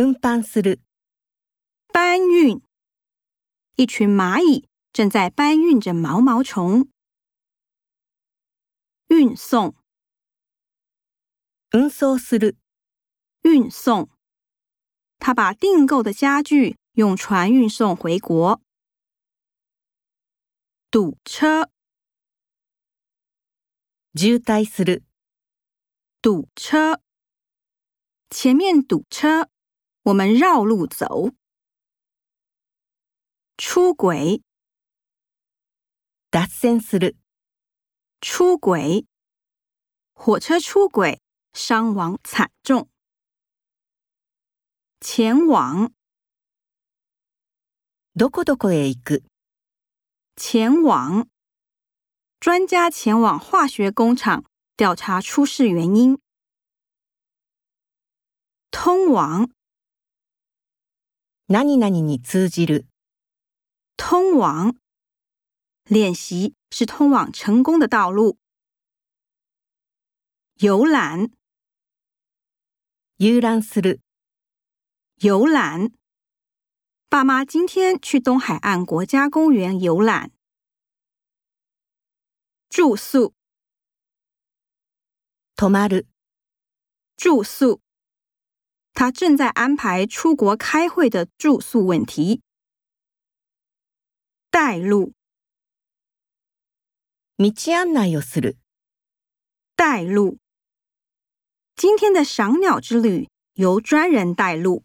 運搬する，搬運。一群螞蟻正在搬運著毛毛蟲。運送，運送する，運送。他把訂購的家具用船運送回國。堵車，渋滞する，堵車。前面堵車。我们绕路走。出轨。t h a t 出轨。火车出轨，伤亡惨重。前往。どこどこへ行く？前往。专家前往化学工厂调查出事原因。通往。なになにに通じる，通往练习是通往成功的道路。游览，游览する，游览。爸妈今天去东海岸国家公园游览。住宿，泊まる，住宿。他正在安排出国开会的住宿问题。带路。みち案内をする。带路。今天的赏鸟之旅由专人带路。